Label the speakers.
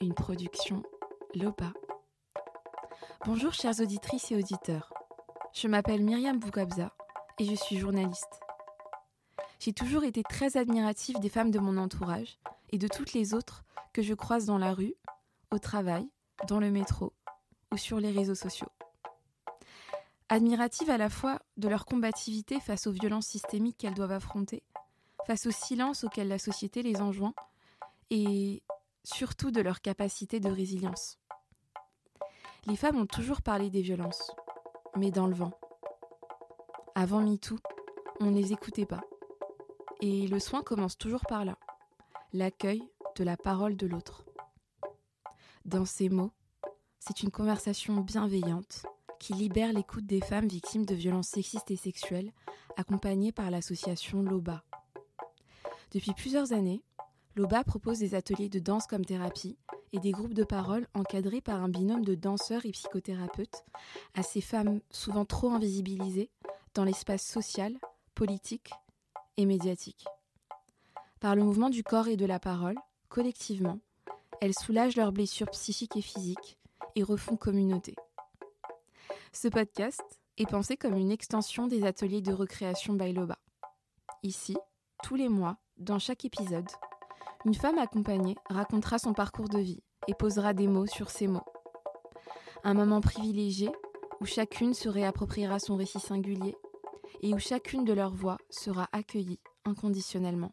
Speaker 1: une production Lopa. Bonjour chères auditrices et auditeurs. Je m'appelle Myriam Boukabza et je suis journaliste. J'ai toujours été très admirative des femmes de mon entourage et de toutes les autres que je croise dans la rue, au travail, dans le métro ou sur les réseaux sociaux. Admirative à la fois de leur combativité face aux violences systémiques qu'elles doivent affronter, face au silence auquel la société les enjoint et surtout de leur capacité de résilience. Les femmes ont toujours parlé des violences, mais dans le vent. Avant MeToo, on ne les écoutait pas. Et le soin commence toujours par là, l'accueil de la parole de l'autre. Dans ces mots, c'est une conversation bienveillante qui libère l'écoute des femmes victimes de violences sexistes et sexuelles, accompagnées par l'association LOBA. Depuis plusieurs années, L'OBA propose des ateliers de danse comme thérapie et des groupes de parole encadrés par un binôme de danseurs et psychothérapeutes à ces femmes souvent trop invisibilisées dans l'espace social, politique et médiatique. Par le mouvement du corps et de la parole, collectivement, elles soulagent leurs blessures psychiques et physiques et refont communauté. Ce podcast est pensé comme une extension des ateliers de recréation by Loba. Ici, tous les mois, dans chaque épisode, une femme accompagnée racontera son parcours de vie et posera des mots sur ces mots. Un moment privilégié où chacune se réappropriera son récit singulier et où chacune de leurs voix sera accueillie inconditionnellement.